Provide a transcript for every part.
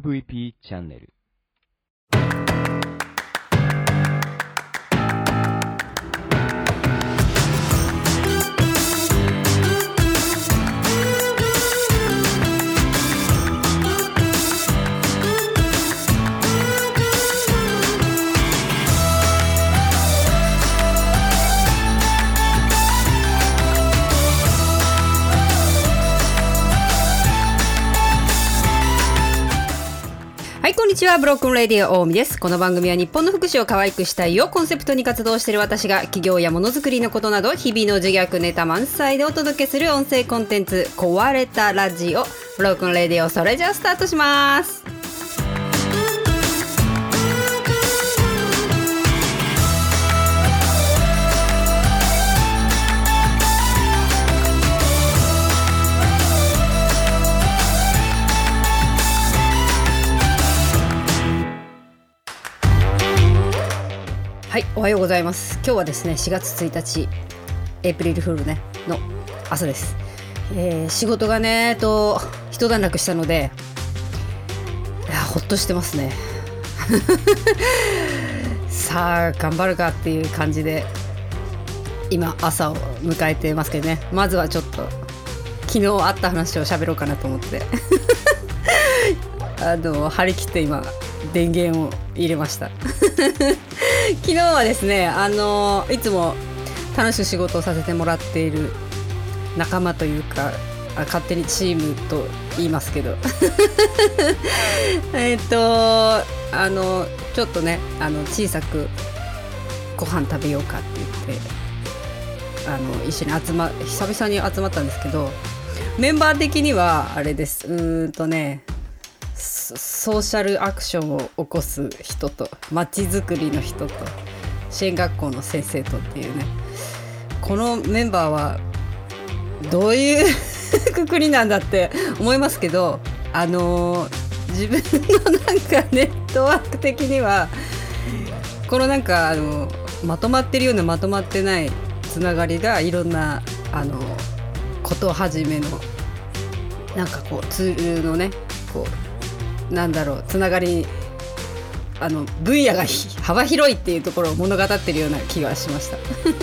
MVP チャンネル。にちは。ブロークンレディオ大海です。この番組は日本の福祉を可愛くしたいをコンセプトに活動している私が企業やものづくりのことなど日々の自虐ネタ満載でお届けする音声コンテンツ壊れたラジオブロークンレディオそれじゃあスタートします。はい、おはようございます。今日はですね、4月1日、エイプリルフールね、の朝です。えー仕事がね、と、一段落したので、いや、ほっとしてますね。さあ、頑張るかっていう感じで、今、朝を迎えてますけどね、まずはちょっと、昨日あった話を喋ろうかなと思って、あの、張り切って今、電源を入れました。昨日はですねあのいつも楽しく仕事をさせてもらっている仲間というか勝手にチームと言いますけど。えっとあのちょっとねあの小さくご飯食べようかって言ってあの一緒に集ま久々に集まったんですけどメンバー的にはあれです。うーんとねソーシャルアクションを起こす人とまちづくりの人と支援学校の先生とっていうねこのメンバーはどういうくくりなんだって思いますけどあの自分のなんかネットワーク的にはこのなんかあのまとまってるようなまとまってないつながりがいろんなあのことをはじめのなんかこうツールのねこうなんだろうつながりあの分野が幅広いっていうところを物語ってるような気がしました。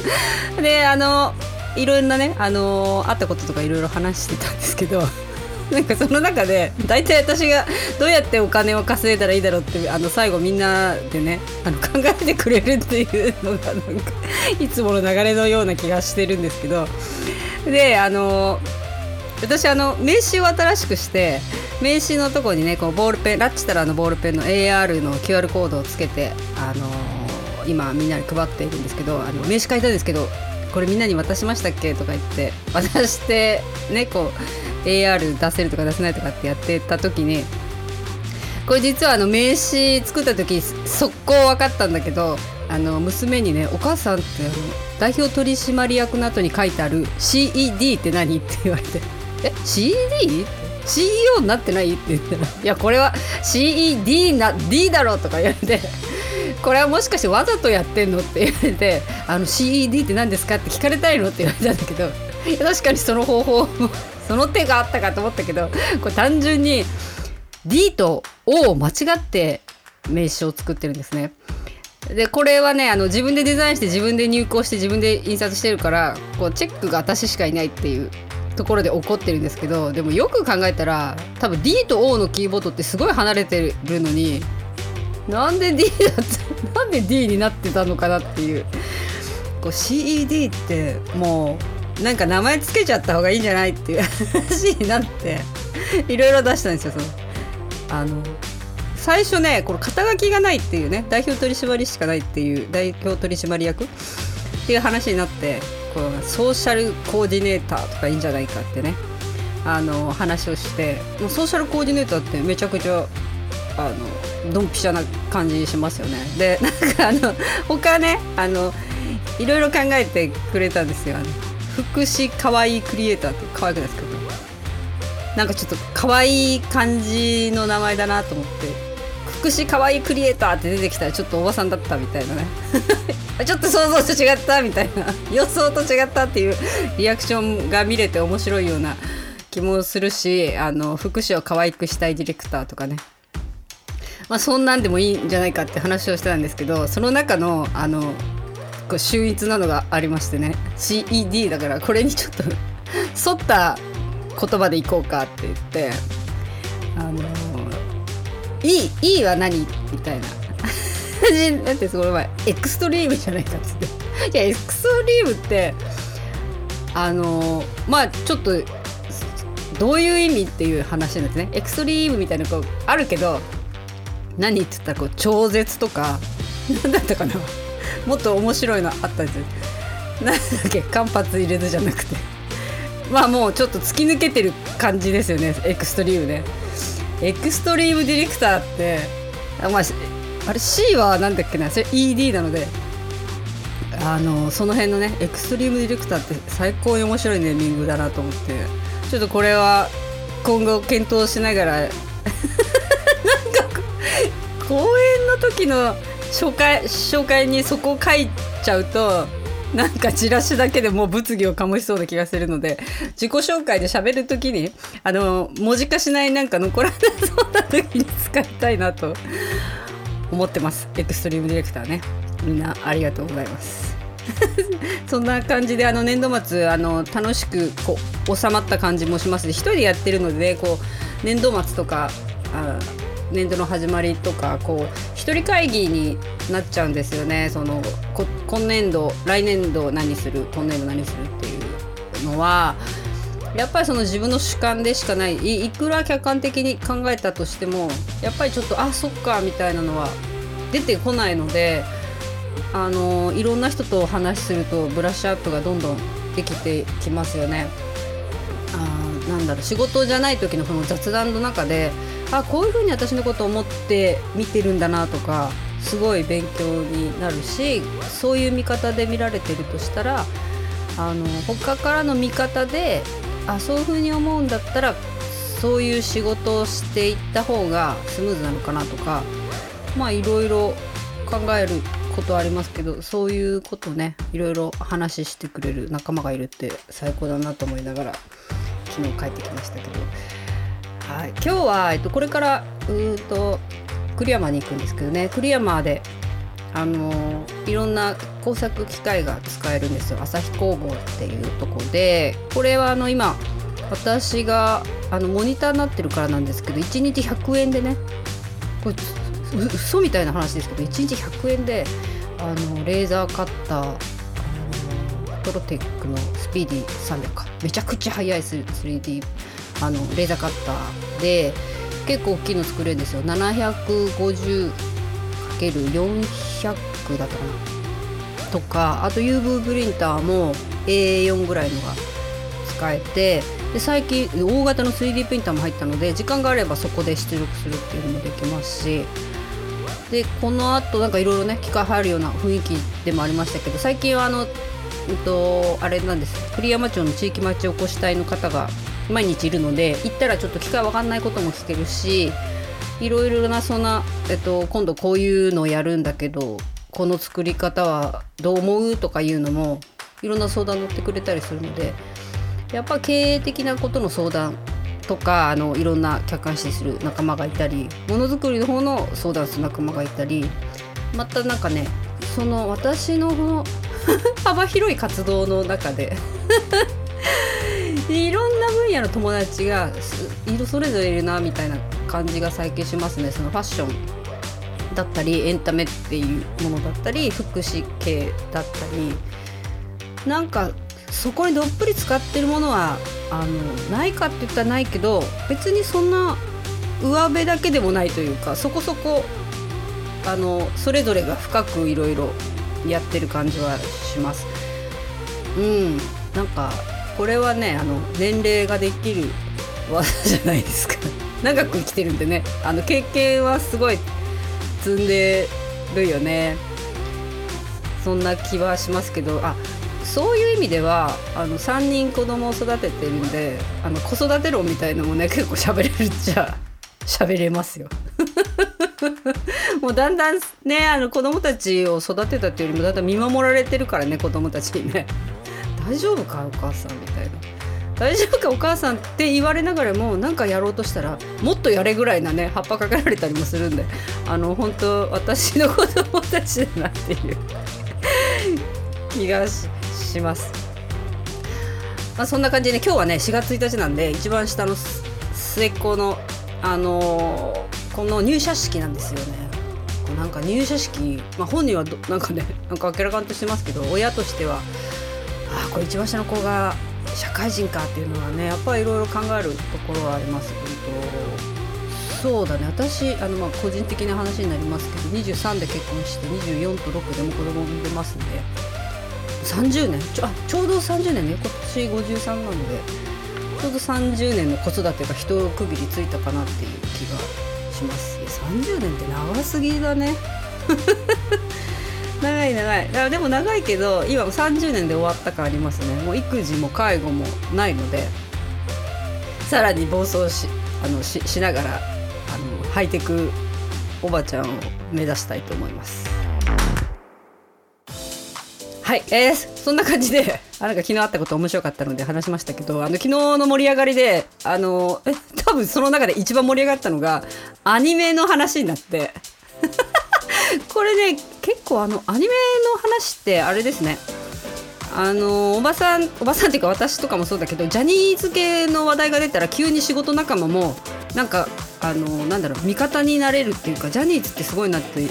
であのいろんなねあのあったこととかいろいろ話してたんですけど なんかその中で大体私がどうやってお金を稼いだらいいだろうってあの最後みんなでねあの考えてくれるっていうのがなんかいつもの流れのような気がしてるんですけどであの私あの名刺を新しくして名刺のとこにねこうボールペンラッチタラのボールペンの AR の QR コードをつけて、あの今みんなに配っているんですけどあの名刺書いたんですけどこれみんなに渡しましたっけ？とか言って渡してねこう AR 出せるとか出せないとかってやってた時にこれ実はあの名刺作った時速攻分かったんだけどあの娘にね「お母さんってあの代表取締役の後に書いてある CED って何?」って言われて「え CD?」CEO になってない？って言ったら「いやこれは CED な D だろ」とか言われて「これはもしかしてわざとやってんの?」って言われて「あの CED って何ですか?」って聞かれたいの？って言われたんだけど確かにその方法その手があったかと思ったけどこれ単純に D と O を間違って名刺を作ってるんですね。でこれはねあの自分でデザインして自分で入稿して自分で印刷してるからこうチェックが私しかいないっていうところで起こってるんですけどでもよく考えたら多分 D と O のキーボードってすごい離れてるのになんで D だったなんで D になってたのかなっていう。こう CED ってもうなんか名前つけちゃった方がいいんじゃないっていう 話になっていろいろ出したんですよその。あの最初ねこの肩書きがないっていうね代表取締りしかないっていう代表取締役っていう話になってこうソーシャルコーディネーターとかいいんじゃないかってね。あの話をしてもうソーシャルコーディネーターってめちゃくちゃあのドンピシャな感じしますよね。で なんかあの他ねあのいろいろ考えてくれたんですよあの福祉かわいいクリエイターって可愛くないですか？なんかちょっと可愛い感じの名前だなと思って。福祉かわいいクリエイターって出てきたらちょっとおばさんだったみたいなねちょっと想像と違ったみたいな予想と違ったっていうリアクションが見れて面白いような気もするしあの福祉を可愛くしたいディレクターとかねまあ、そんなんでもいいんじゃないかって話をしてたんですけどその中のあのこう秀逸なのがありましてね CED だからこれにちょっと沿った言葉でいこうかって言ってあの「いいいいは何?」みたいな。だってその前エクストリームじゃないかっつって。いやエクストリームってあのまあちょっとどういう意味っていう話なんですね。エクストリームみたいなこうあるけど何って言ったらこう超絶とか何だったかな。もっと面白いのあったんですよ。なんだっけ間髪入れずじゃなくて。まあもうちょっと突き抜けてる感じですよねエクストリームね。エクストリームディレクターってあまああれ C は何だっけなそれ ED なのであのその辺のねエクストリームディレクターって最高に面白いネーミングだなと思ってちょっとこれは今後検討しながら なんか公演の時の紹介紹介にそこを書いちゃうとなんかチラシだけでもう物議を醸しそうな気がするので自己紹介で喋る時にあの文字化しないなんか残らなそうな時に使いたいなと思ってます。エクストリームディレクターね。みんなありがとうございます。そんな感じであの年度末あの楽しくこう収まった感じもします一人でやってるので、こう年度末とかあ年度の始まりとかこう一人会議になっちゃうんですよね。その今年度来年度何する今年度何するっていうのはやっぱりその自分の主観でしかないいいくら客観的に考えたとしてもやっぱりちょっとあそっかみたいなのは出てこないのであのいろんな人とお話しするとブラッシュアップがどんどんできてきますよね。あなんだろう仕事じゃない時のこの雑談の中であこういうふうに私のことを思って見てるんだなとかすごい勉強になるしそういう見方で見られてるとしたらあの他からの見方であそういうふうに思うんだったらそういう仕事をしていった方がスムーズなのかなとかまあいろいろ考えることはありますけどそういうことねいろいろ話してくれる仲間がいるって最高だなと思いながら昨日帰ってきましたけど、はい、今日は、えっと、これからうんと栗山に行くんですけどね栗山であのいろんな工作機械が使えるんですよ。朝日工房っていうとこでこれはあの今私があのモニターになってるからなんですけど1日100円でねこれ嘘みたいな話ですけど1日100円であのレーザーカッタープロテックのスピーディー300かめちゃくちゃ速い 3D あのレーザーカッターで結構大きいの作れるんですよ。750×400 だったかな。とかあと UV プリンターも A4 ぐらいのが使えてで最近大型の 3D プリンターも入ったので時間があればそこで出力するっていうのもできますし。でこのあとなんかいろいろね機械入るような雰囲気でもありましたけど最近はあの、えっと、あれなんです。栗山町の地域町おこし隊の方が毎日いるので行ったらちょっと機械わかんないことも聞けるしいろいろなそんな、えっと、今度こういうのをやるんだけどこの作り方はどう思うとかいうのもいろんな相談乗ってくれたりするのでやっぱ経営的なことの相談とかあのいろんな客観視する仲間がいたりものづくりの方の相談する仲間がいたりまたなんかねその私の幅広い活動の中で いろんな分野の友達がそれぞれいるなみたいな感じが最近しますね。そのファッションだったりエンタメっていうものだったり福祉系だったり。なんかそこにどっぷり使ってるものはあのないかって言ったらないけど別にそんな上辺だけでもないというかそこそこあのそれぞれが深くいろいろやってる感じはします。うん。なんかこれはねあの年齢ができる 技じゃないですか。長く生きてるんでね。あの経験はすごい積んでるよね。そんな気はしますけど。あそういう意味ではあの3人子供を育ててるんであの子育て論みたいのもね結構喋れるっちゃ 喋れますよ。もうだんだんねあの子供たちを育てたっていうよりもだんだん見守られてるからね子供たちにね。大丈夫かお母さんみたいな大丈夫かお母さんって言われながらもなんかやろうとしたらもっとやれぐらいなね葉っぱかけられたりもするんであの本当私の子供たちだなっていう気がします。まあ、そんな感じで、ね、今日はね4月1日なんで一番下の末っ子のあのー、この入社式なんですよね。なんか入社式、まあ、本人はなんかねなんか明らかんとしてますけど親としてはあこれ一番下の子が社会人かっていうのはねやっぱりいろいろ考えるところはあります本当。そうだね。私あのまあ個人的な話になりますけど23で結婚して24と6でも子供産んでますんで。30年。ちょあちょうど30年ね。今年53なんで。ちょうど30年の子育てが一区切りついたかなっていう気がします。30年って長すぎだね。長い長い。だでも長いけど今も30年で終わった感ありますね。もう育児も介護もないのでさらに暴走しあのししながらあのハイテクおばちゃんを目指したいと思います。はい、えー、そんな感じであなんか昨日あったこと面白かったので話しましたけどあの昨日の盛り上がりであのえ多分その中で一番盛り上がったのがアニメの話になって。これね結構あのアニメの話ってあれですね。あのおばさんおばさんっていうか私とかもそうだけどジャニーズ系の話題が出たら急に仕事仲間もなんかあのなんだろう味方になれるっていうかジャニーズってすごいなってい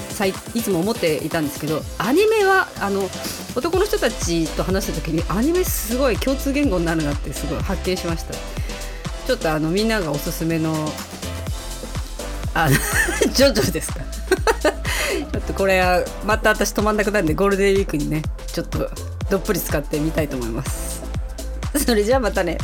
つも思っていたんですけどアニメはあの男の人たちと話した時にアニメすごい共通言語になるなってすごい発見しました。ちょっとあのみんながおすすめのあの ジョジョですか？とこれはまた私止まんなくなるんでゴールデンウィークにねちょっとどっぷり使ってみたいと思います。それじゃあまたね。